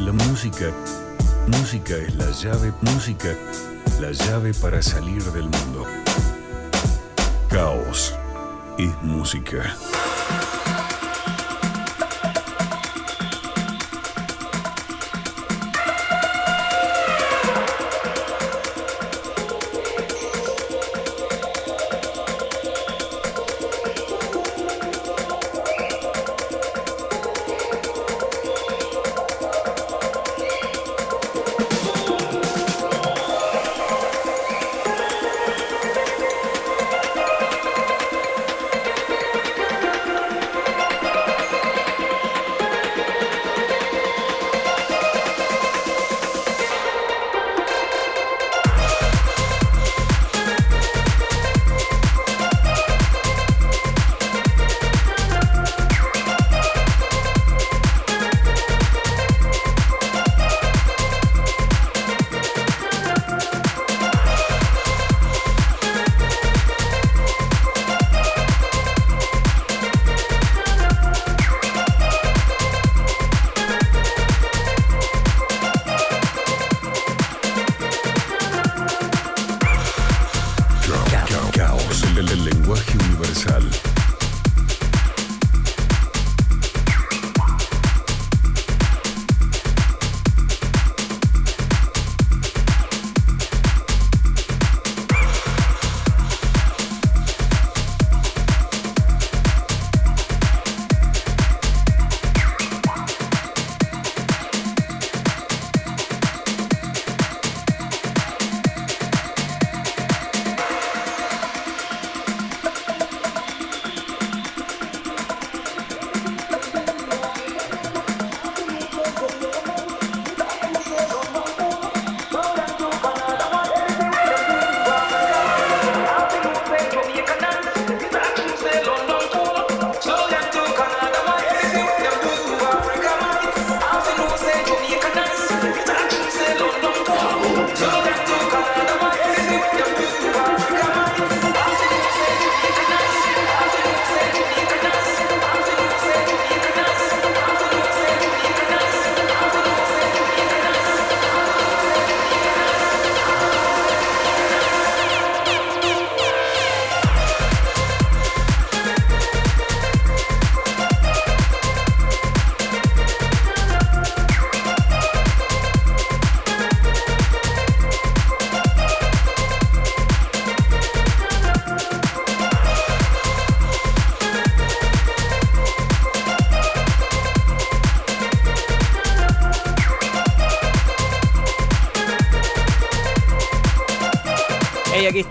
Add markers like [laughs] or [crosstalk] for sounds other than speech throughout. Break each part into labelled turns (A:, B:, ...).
A: La música, música es la llave, música, la llave para salir del mundo. Caos es música.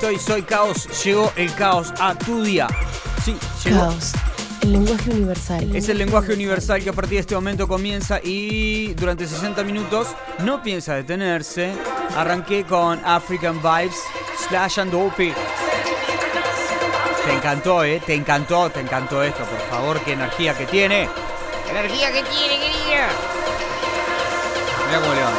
B: Estoy, soy Caos. Llegó el caos a tu día. Sí, llegó.
C: Caos. El lenguaje universal.
B: Es el lenguaje universal que a partir de este momento comienza y durante 60 minutos no piensa detenerse. Arranqué con African Vibes, Slash and Dopey. Te encantó, ¿eh? Te encantó, te encantó esto, por favor, qué energía que tiene. ¡Qué energía que tiene, querida! Mira cómo levanta. ¡Oh!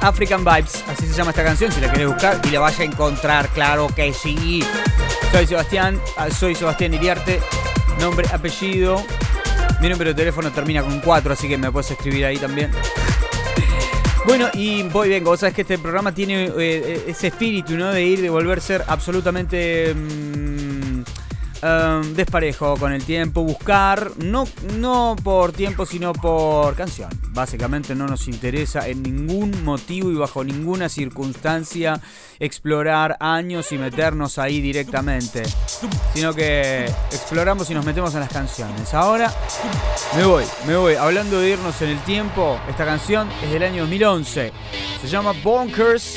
B: African Vibes, así se llama esta canción, si la querés buscar y la vaya a encontrar, claro que sí. Soy Sebastián, ah, soy Sebastián Iriarte, nombre, apellido, mi número de teléfono termina con 4, así que me puedes escribir ahí también. [laughs] Bueno, y voy bien, vos sabés que este programa tiene eh, eh, ese espíritu, ¿no? De ir, de volver a ser absolutamente... mm, um, desparejo con el tiempo, buscar, no, no por tiempo, sino por canción. Básicamente no nos interesa en ningún motivo y bajo ninguna circunstancia explorar años y meternos ahí directamente, sino que exploramos y nos metemos en las canciones. Ahora me voy, me voy. Hablando de irnos en el tiempo, esta canción es del año 2011. Se llama Bonkers.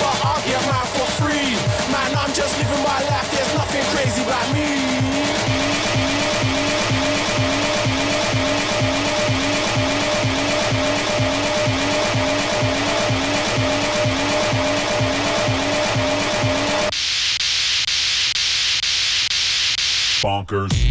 A: bonkers.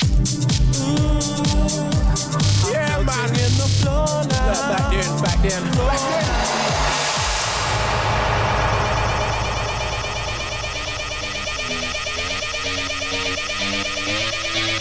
D: Mm. Yeah, man, in the floor now. Back then, back then, back then.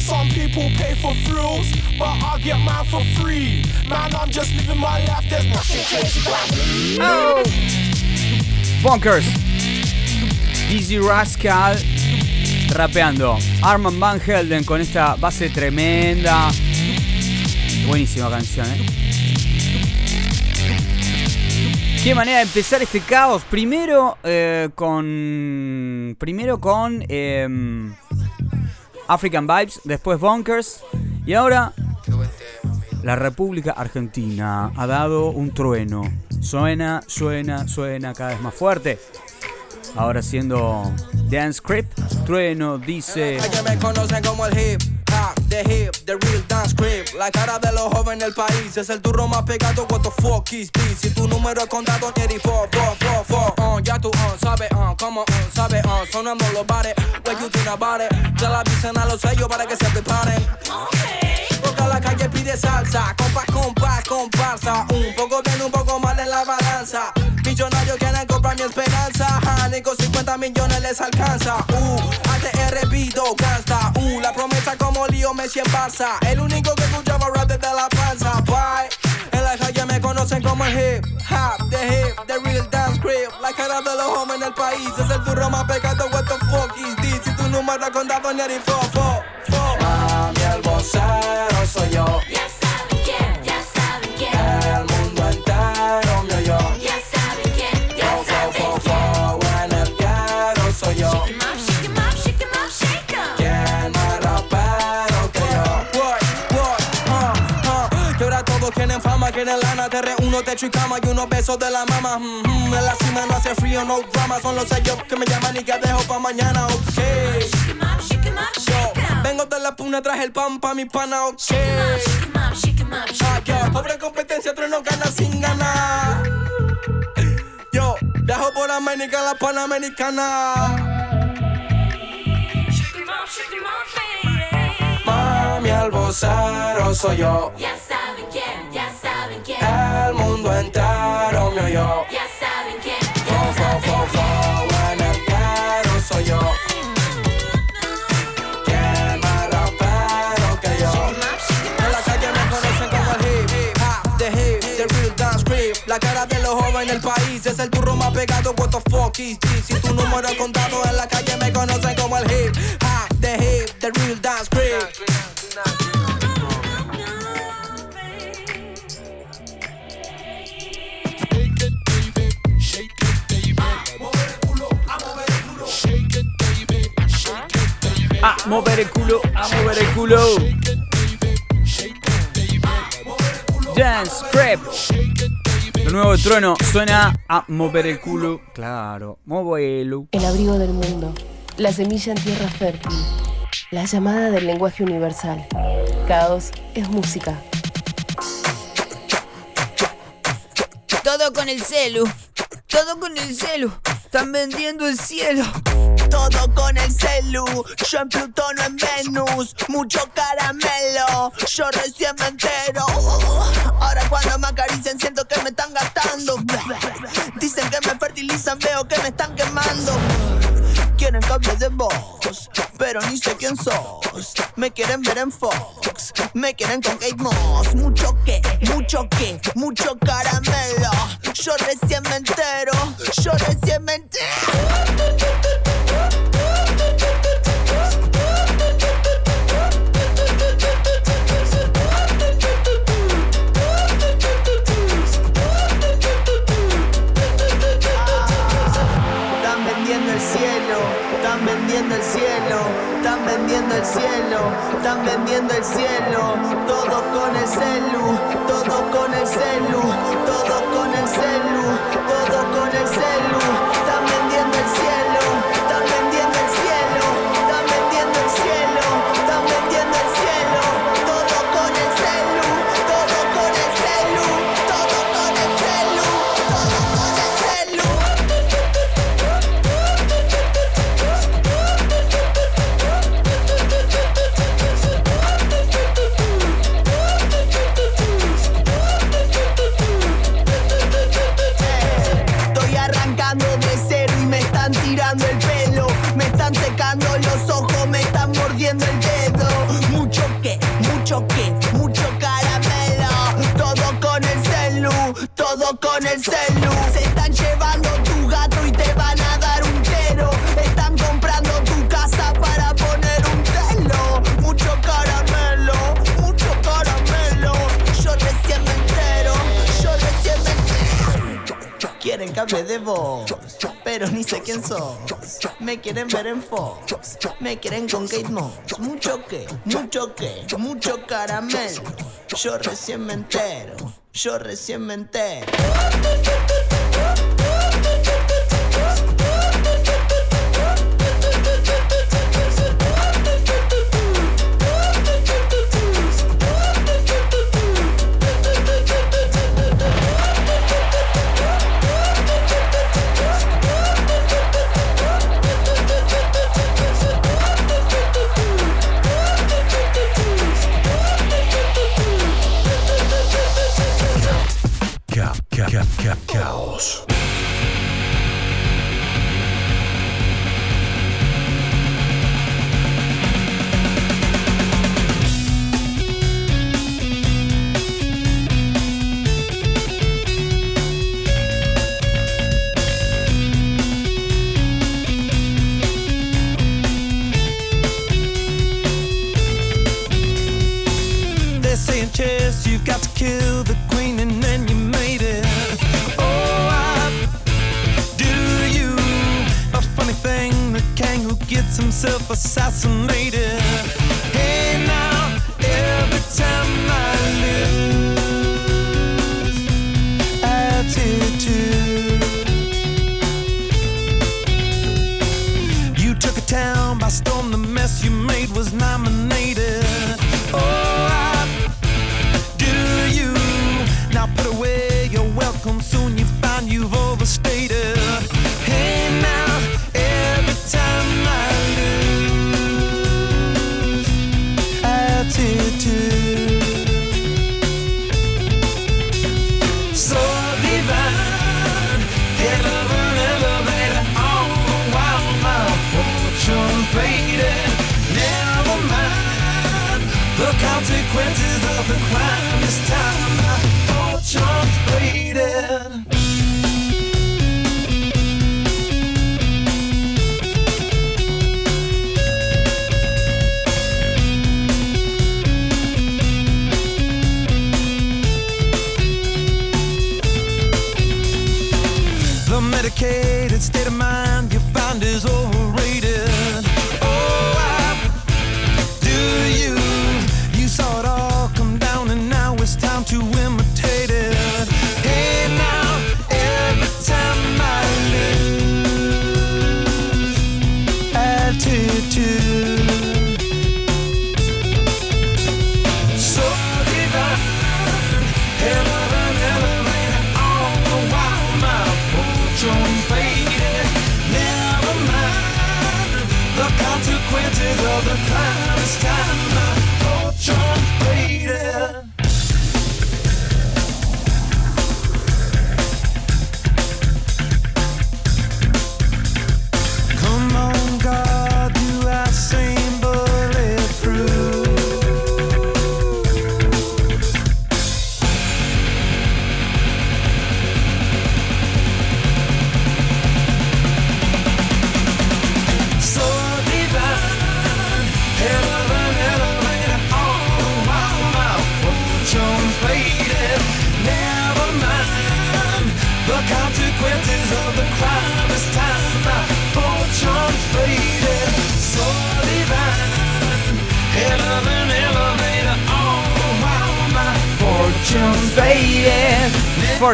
D: Some people pay for thrills, but I get mine for free. Man, I'm just living my life, there's nothing crazy about me.
B: Oh. Bonkers. Easy Rascal rapeando. Arman Van Helden con esta base tremenda. Buenísima canción, ¿eh? Qué manera de empezar este caos. Primero eh, con. Primero con. em, African Vibes, después Bonkers. Y ahora. La República Argentina ha dado un trueno. Suena, suena, suena cada vez más fuerte. Ahora siendo Dance Crip, trueno dice.
E: que me conocen como el hip the hip, the real dance crib. La cara de los jóvenes del país es el turro más pegado. What the fuck is this? Si tu número es contado, Jerry, four, four, four, four. Uh, ya tú, uh, sabes, uh, como, uh, sabes, uh, sonando los bares. What you think about it? Ya la avisan a los sellos para que se preparen. Porque la calle pide salsa, compás, compás, comparsa. Un poco bien, un poco mal en la balanza. Millonarios quieren comprar mi esperanza. Ni con 50 millones les alcanza. Uh, ATR Vido, gasta. Uh, la promesa como lío Messi en Barça. El único que escuchaba rap desde la panza. Bye. En la calle me conocen como el hip hop, the hip, the real dance crib. La cara de los hombres en el país es el turro más pecado. What the fuck is this? Si tu número es contado, ni fo, fo, fo. Mami, el vocero soy yo. Reúno, techo y cama y unos besos de la mama mm, mm. En la cima no hace frío, no drama Son los sellos que me llaman y que dejo pa' mañana, ok Yo, vengo de la puna, traje el pan pa' mi pana, ok Ah, yo, pobre competencia, otro no gana sin ganar. Yo, dejo por América la panamericana.
C: Shake up, shake.
E: Mami, el vocero soy yo.
C: Ya saben quién, ya saben quién,
E: El mundo entero me oyó.
C: ya saben quién,
E: Fo,
C: ya
E: fo,
C: saben
E: fo, fo, en el ghetto soy yo. ¿Quién más rapero que yo? En la calle me conocen como el hip hop, the hip, the real dance crib. La cara de los jóvenes del país es el turro más pegado. What the fuck is this? Si tu número es contado en la calle me conocen como
B: mover el culo, a mover el culo. Dance Prep. Lo nuevo trueno suena a mover el culo. Claro, móvelo.
C: El abrigo del mundo, la semilla en tierra fértil, la llamada del lenguaje universal. Caos es música.
F: Todo con el celu. Todo con el celu.
B: Están vendiendo el cielo.
F: Todo con el celu, yo en Plutón en Venus, mucho caramelo, yo recién me entero. Ahora cuando me acarician siento que me están gastando. Dicen que me fertilizan, veo que me están quemando. Quieren cambio de voz, pero ni sé quién sos. Me quieren ver en Fox, me quieren con Kate Moss. Mucho que, mucho que, mucho caramelo. Yo recién me entero, yo recién me entero. El cielo, están vendiendo el cielo, todo con el celu, todo con el celu, todo quieren ver en Fox, me quieren con Kate Moss. Mucho que, mucho que, mucho caramelo. Yo recién me entero, yo recién me entero.
G: for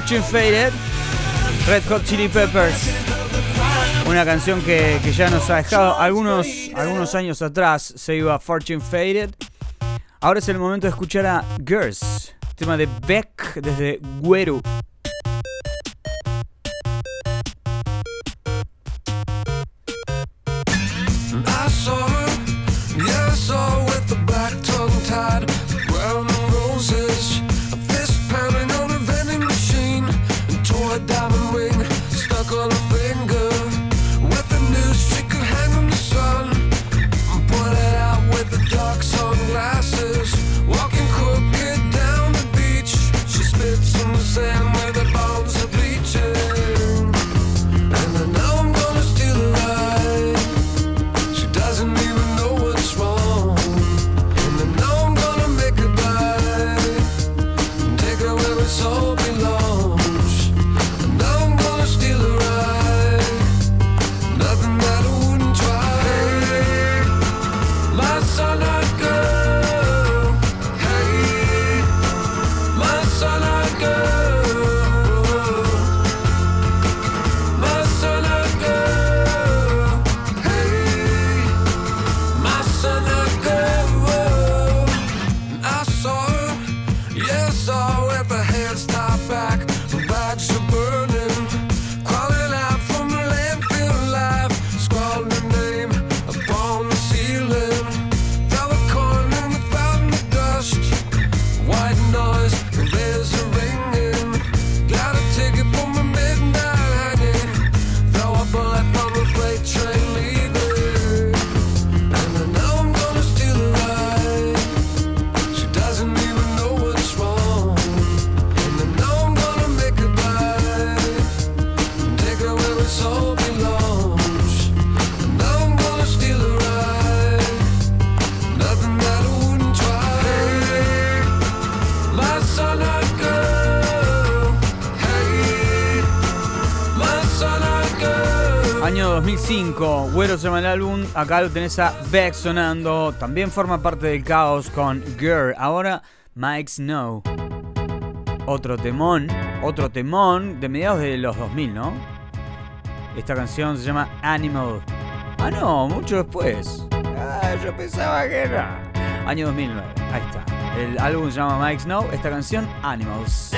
G: Fortune Faded,
H: Red Hot Chili Peppers. Una canción que, que, ya nos ha dejado algunos, algunos años atrás. Se iba Fortune Faded. Ahora es el momento de escuchar a Girls, tema de Beck desde Gueru. Agüero se llama el álbum, acá lo tenés a Beck sonando, también forma parte del caos con Girl, ahora Mike Snow. Otro temón, otro temón de mediados de los 2000, ¿no? Esta canción se llama Animal. Ah, no, mucho después. Ah, yo pensaba que era. Año 2009, ahí está. El álbum se llama Mike Snow, esta canción Animals.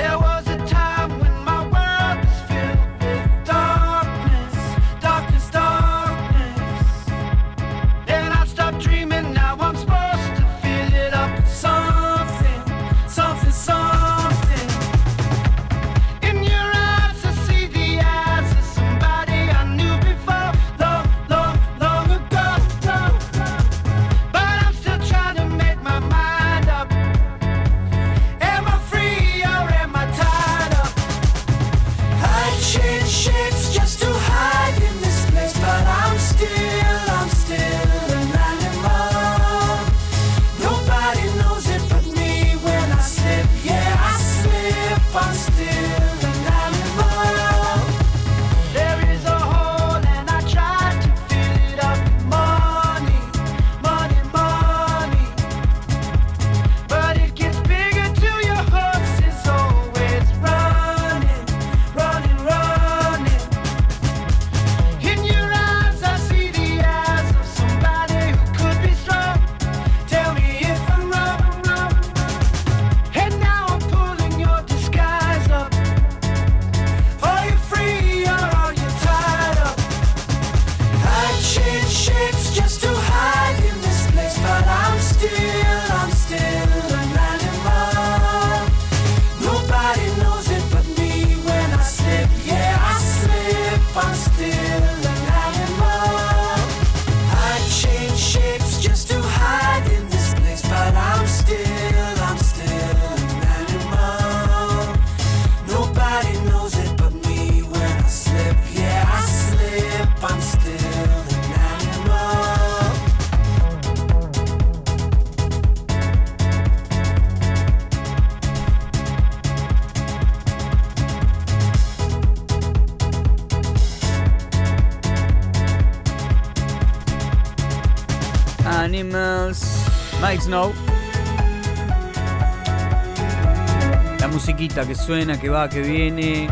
I: La musiquita que suena, que va, que viene.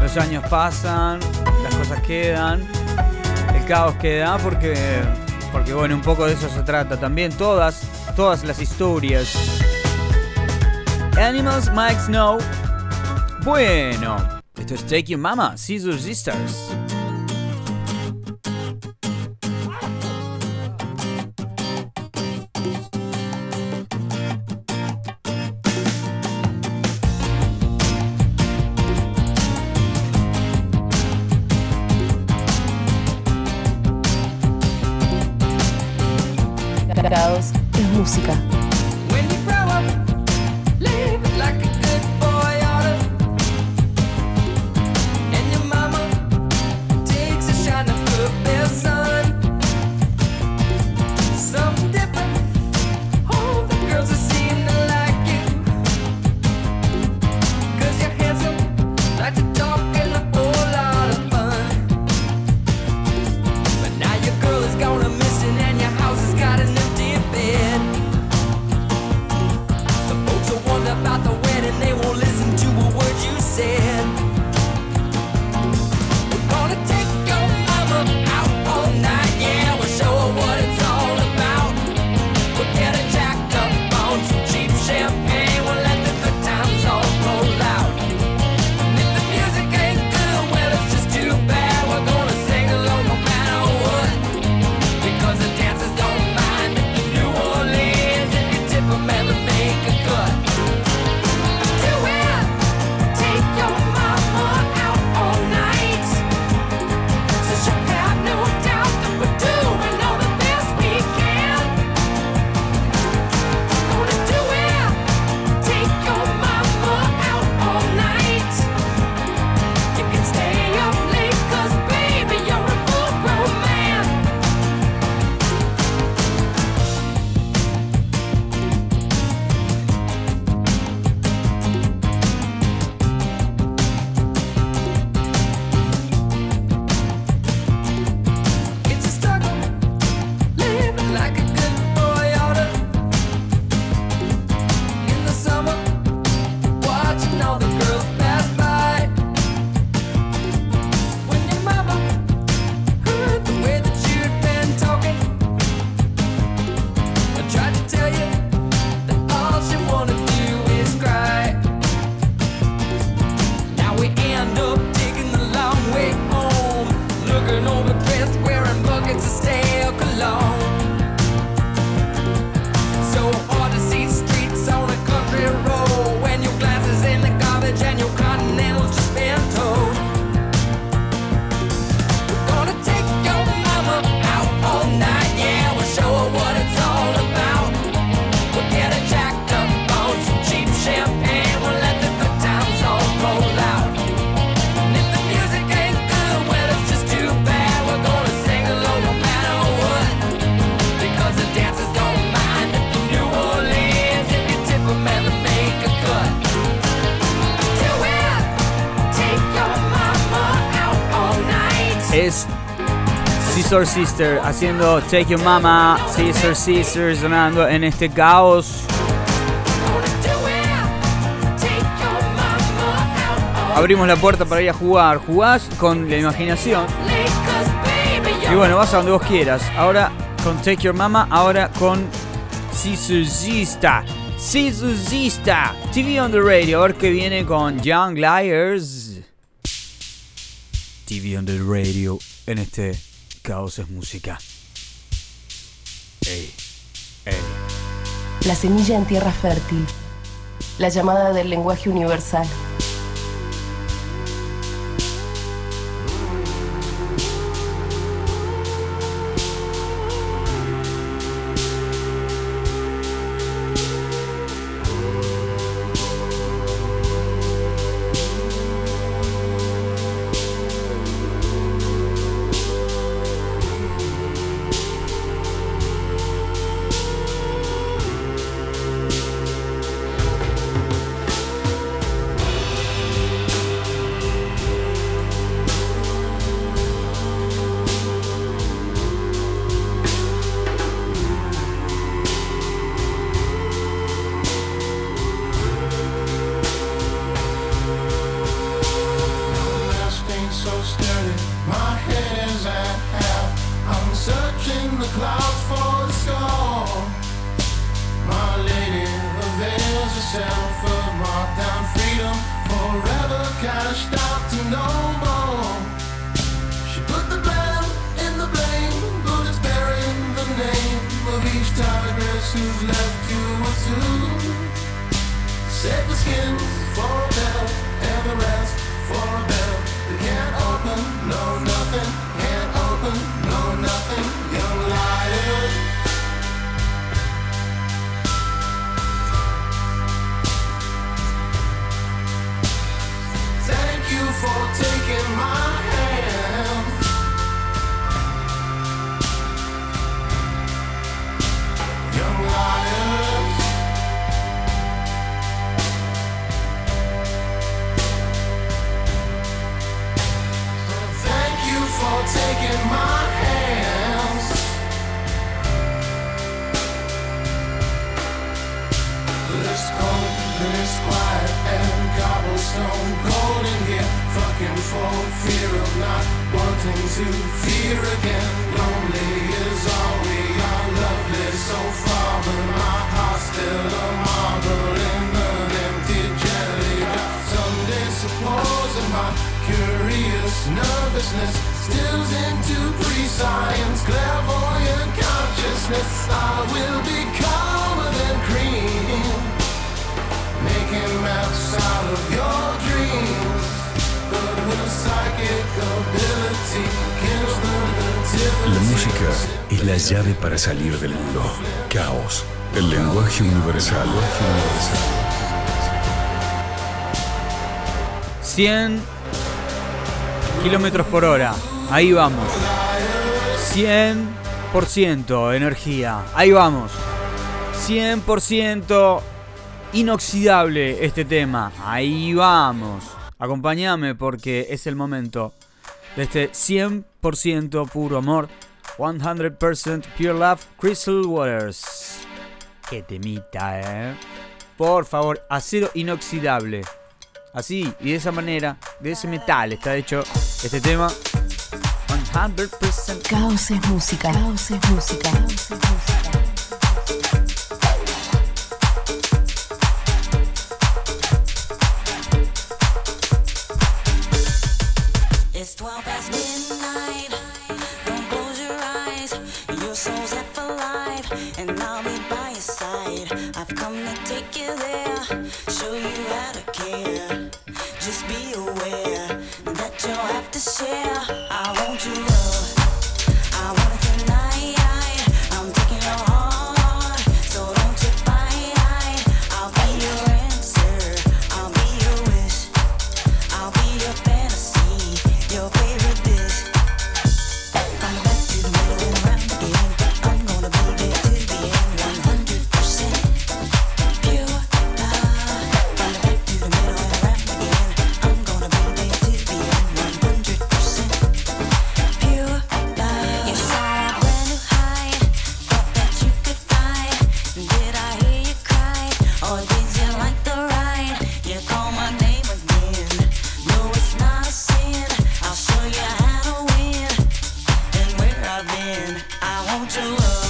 I: Los años pasan, las cosas quedan. El caos queda porque, porque bueno, un poco de eso se trata también. Todas, todas las historias. Animals, Mike Snow. Bueno, esto es Take Your Mama, Scissor Sisters. Sister haciendo Take Your Mama, Sister Sister sonando en este caos. Abrimos la puerta para ir a jugar. Jugás con la imaginación. Y bueno, vas a donde vos quieras. Ahora con Take Your Mama, ahora con Sister Sister. Sister Sister. TV on the Radio. Ahora que viene con Young Liars. TV on the Radio en este caos es música.
C: La semilla en tierra fértil. La llamada del lenguaje universal.
D: Clouds for the storm. My lady avails herself of marked down freedom, forever cashed out to no more. She put the blame in the blame, bullets bearing the name of each who's left the skins for a bell, and the rest for a bell. Can't open, no nothing, can't open, no young. Thank you for taking cobblestone cold in here. Fucking for fear of not wanting to fear again. Lonely is all we are, loveless so far, but my heart's still a marble in an empty jelly jar. Someday, supposing my curious nervousness stills into pre-science, clairvoyant consciousness, I will be calmer than cream
A: La música es la llave para salir del mundo. Caos, el lenguaje universal.
B: 100 kilómetros por hora. Ahí vamos. 100% energía. Ahí vamos. 100% inoxidable este tema. Ahí vamos. Acompáñame porque es el momento de este 100% puro amor. 100% pure love. Crystal Waters. Qué temita, eh. Por favor, acero inoxidable. Así y de esa manera, de ese metal está hecho este tema. 100%
C: Caos es música. Caos es música. Caos es música.
J: I want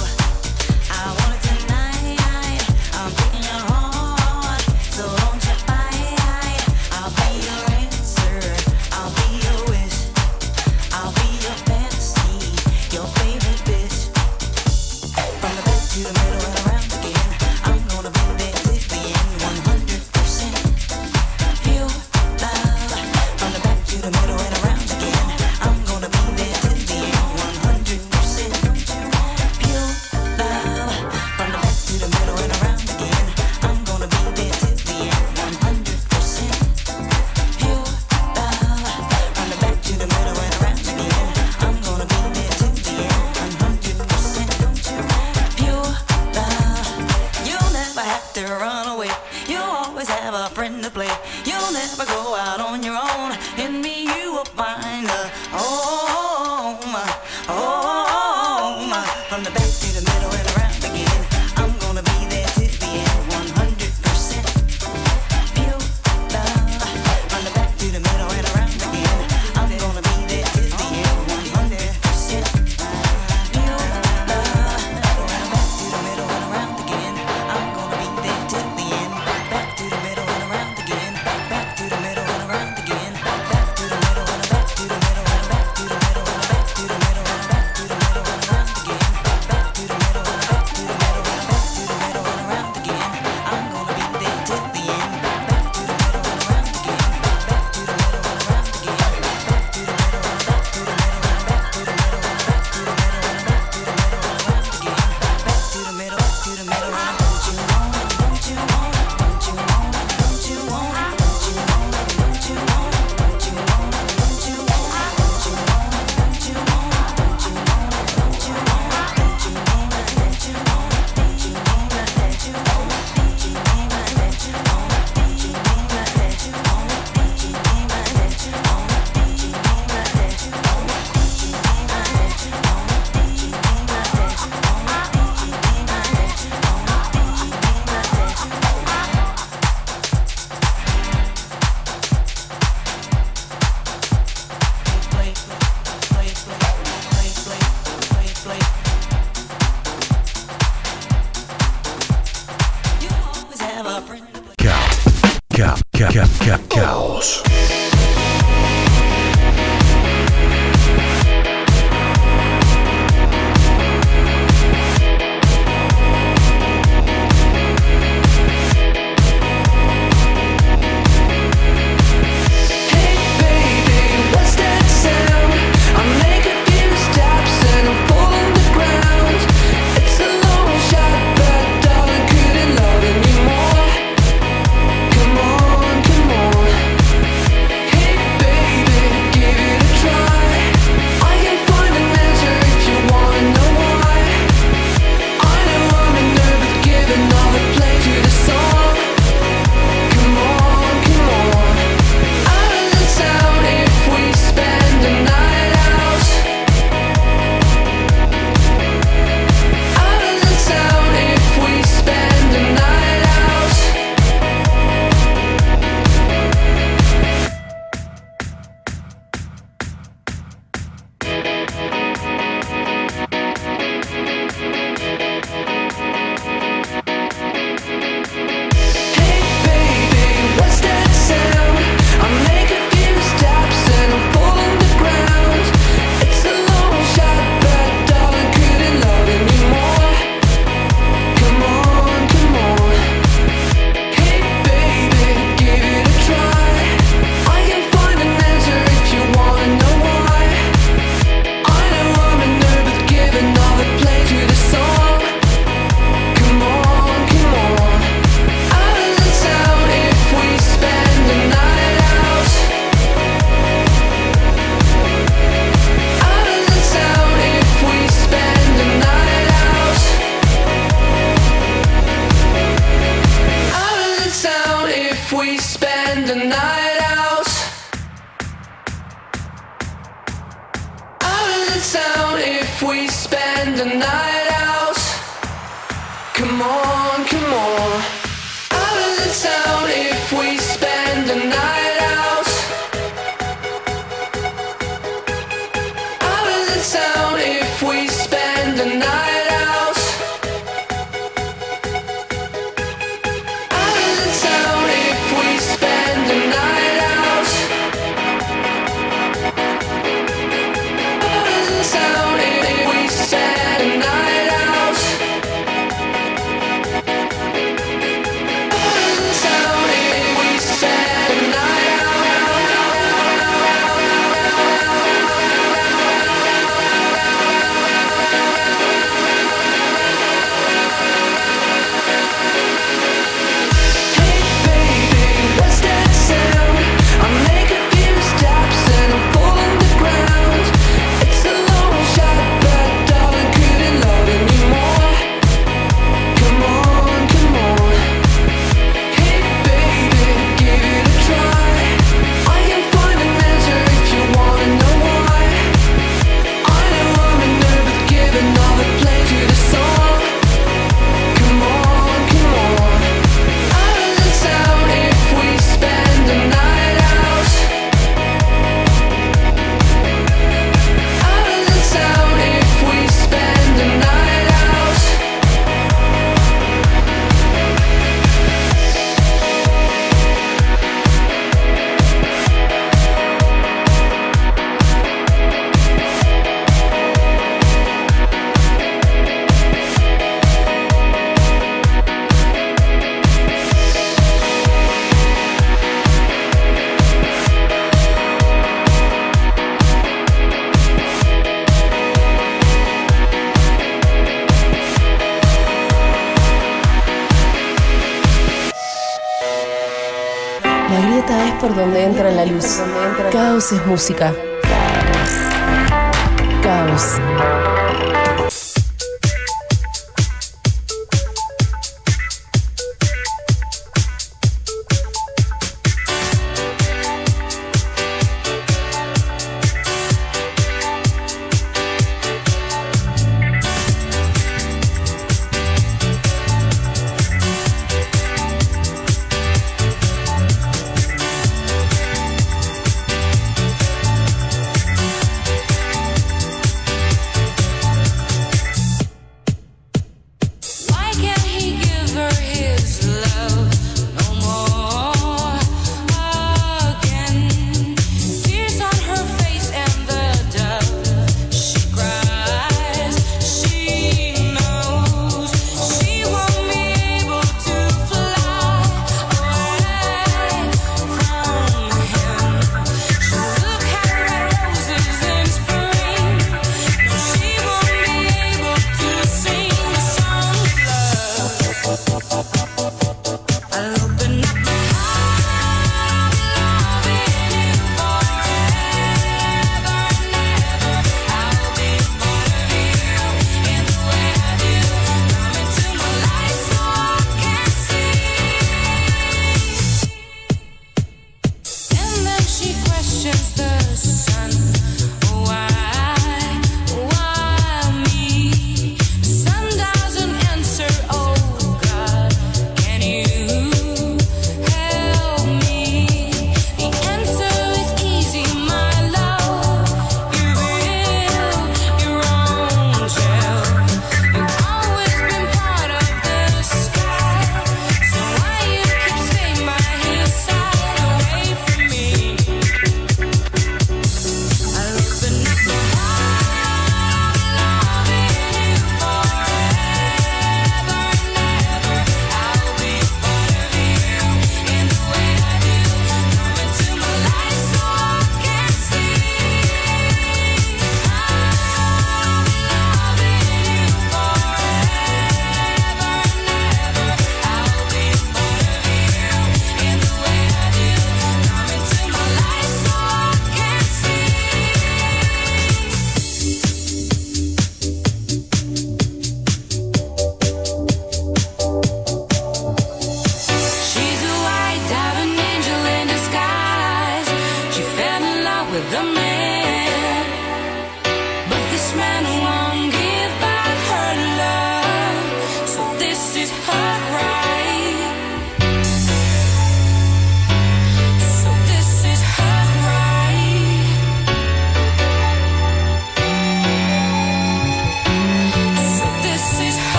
C: Caos es música.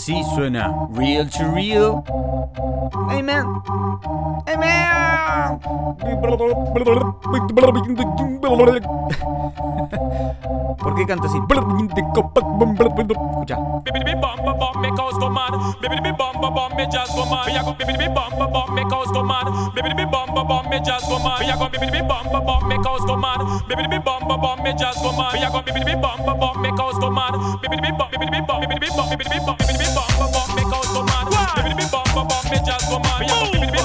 B: Así suena Real to Real. Hey man. Hey man. ¿Por qué canta así? Escucha.
K: me just go mad.
B: Me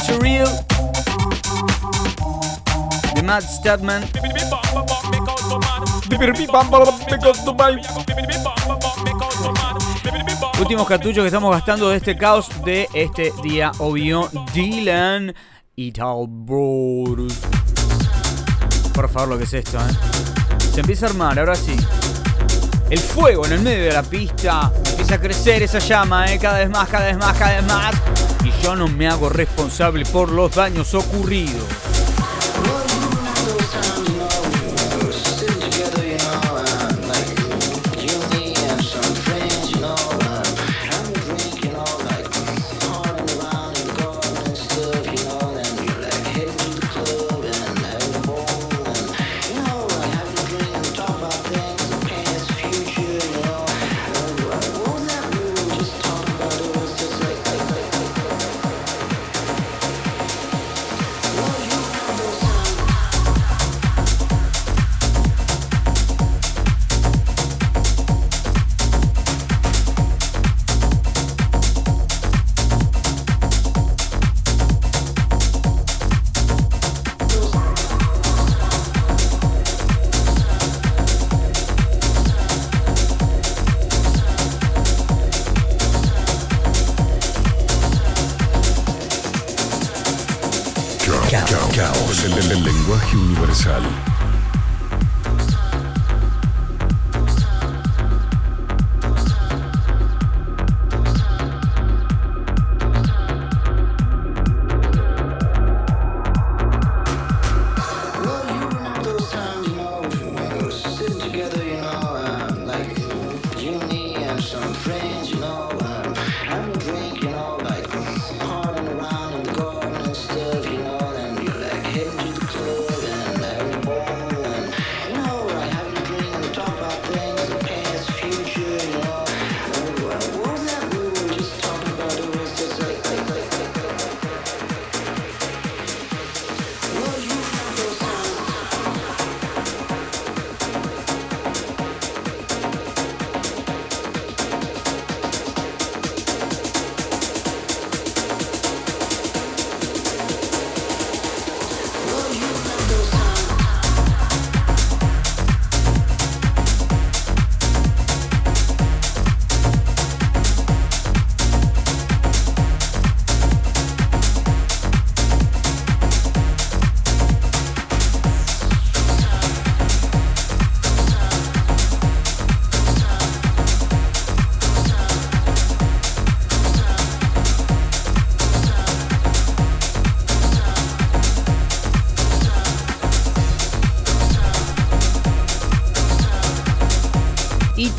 B: surreal Matt Stadman. Últimos cartuchos que estamos gastando de este caos de este día, obvio, Dylan y Talbrot. Por favor, lo que es esto, ¿eh? Se empieza a armar, ahora sí. El fuego en el medio de la pista empieza a crecer esa llama, ¿eh? Cada vez más, cada vez más, cada vez más. Yo no me hago responsable por los daños ocurridos.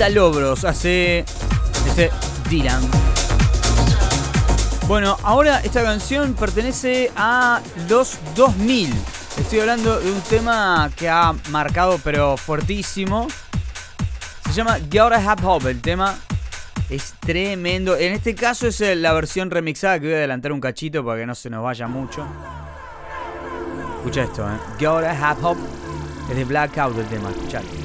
B: Lobros hace este Dylan. Bueno, ahora esta canción pertenece a los 2000. Estoy hablando de un tema que ha marcado pero fuertísimo. Se llama Gotta Have Hope. El tema es tremendo. En este caso es eh, la versión remixada que voy a adelantar un cachito para que no se nos vaya mucho. Escucha esto, eh. Gotta Have Hope. Es de Blackout el tema, escuchalo.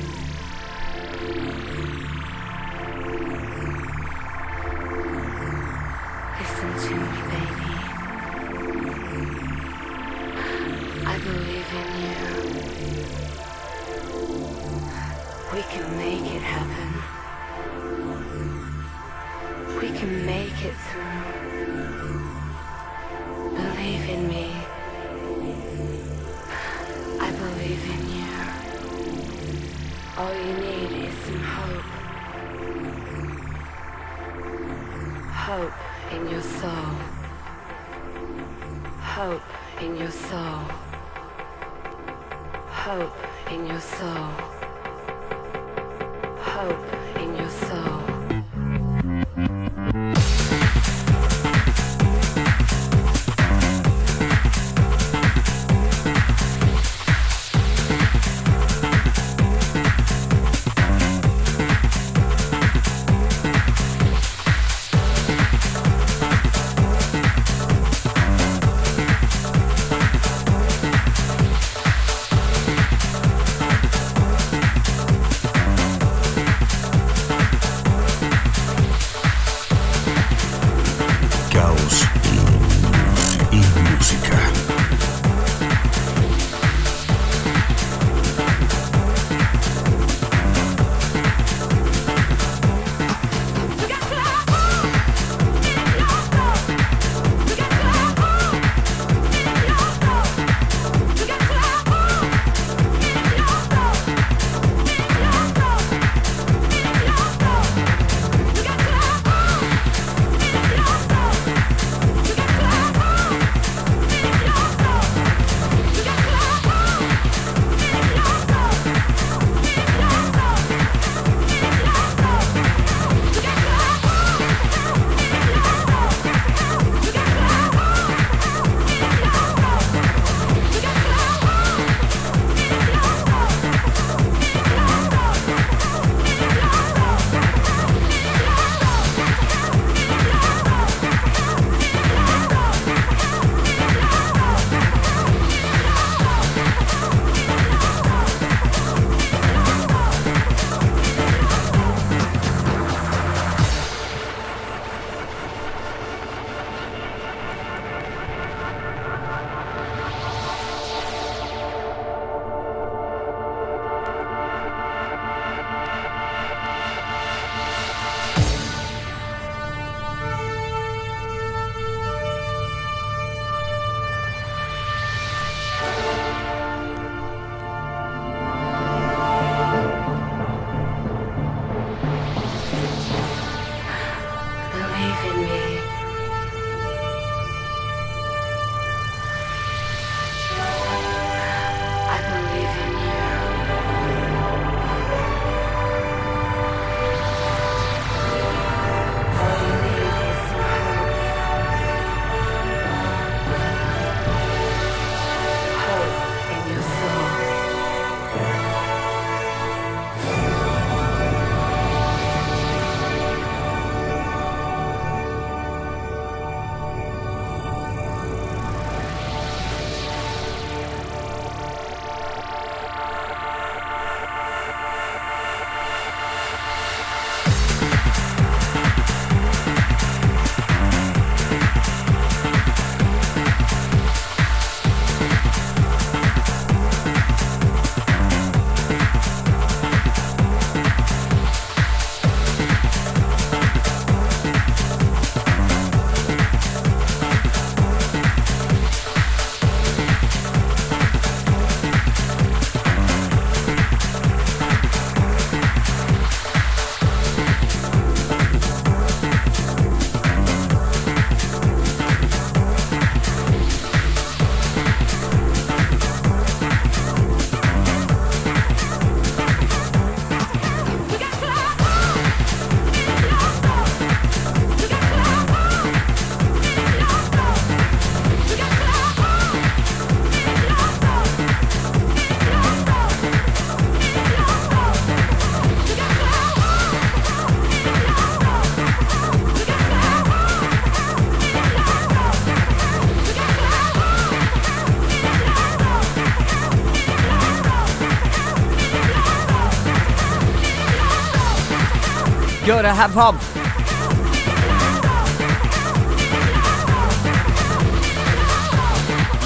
B: Hip Hop?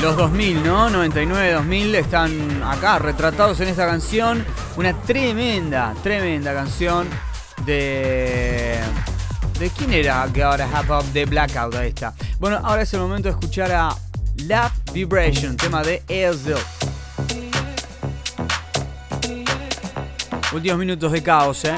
B: Los 2000, ¿no? 99, 2000 están acá retratados en esta canción. Una tremenda, tremenda canción de... ¿De quién era que ahora Hip Hop de Blackout? Ahí está. Bueno, ahora es el momento de escuchar a Love Vibration, tema de Ezil. Últimos minutos de caos, ¿eh?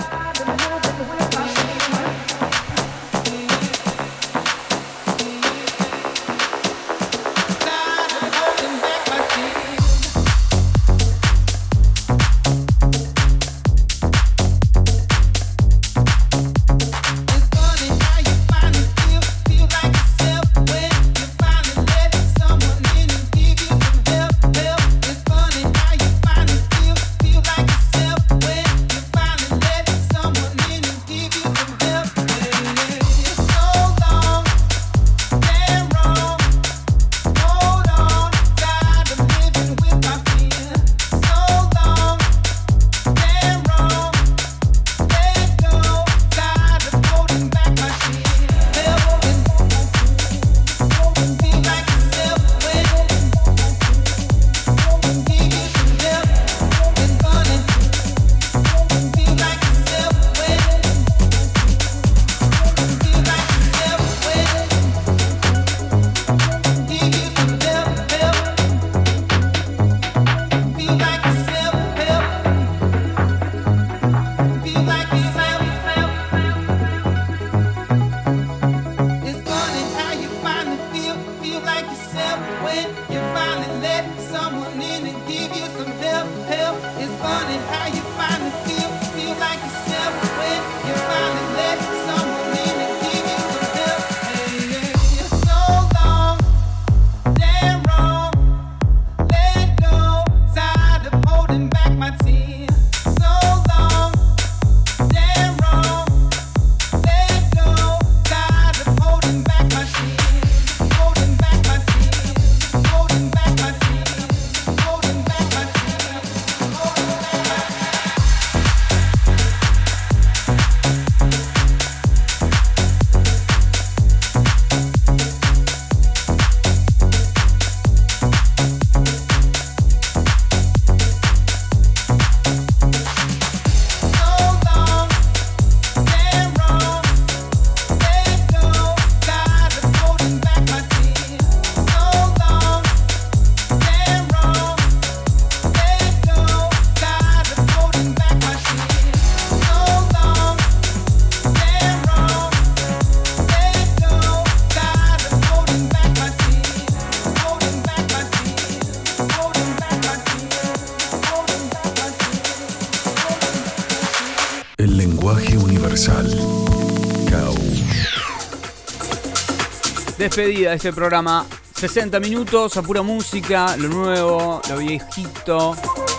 B: Despedida de este programa. 60 minutos a pura música, lo nuevo, lo viejito,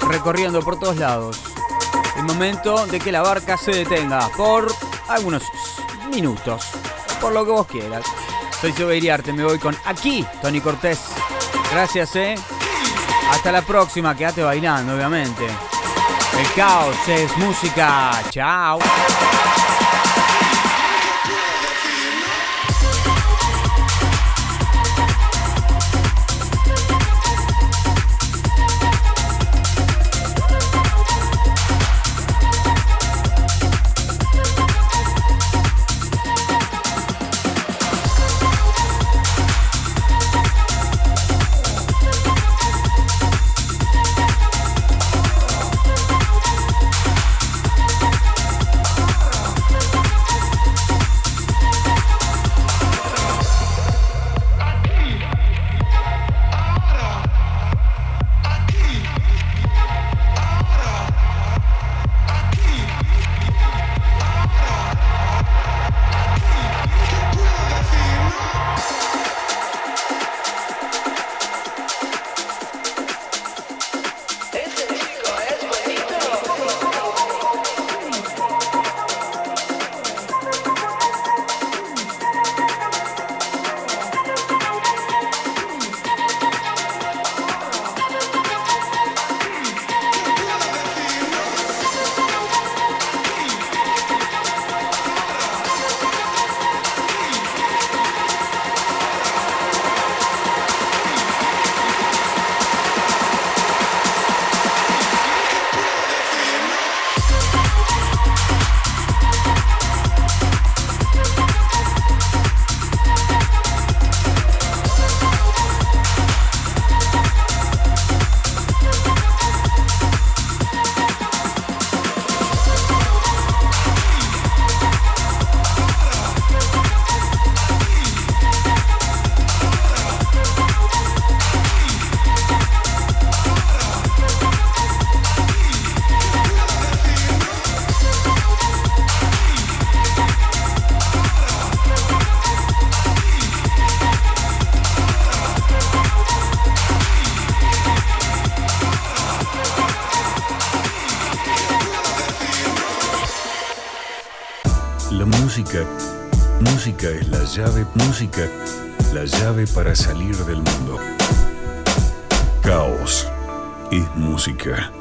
B: recorriendo por todos lados. El momento de que la barca se detenga por algunos minutos, por lo que vos quieras. Soy Iriarte, me voy con aquí, Tony Cortés. Gracias, eh. Hasta la próxima, quédate bailando, obviamente. El caos es música. Chao.
A: Llave, música, la llave para salir del mundo. Caos es música.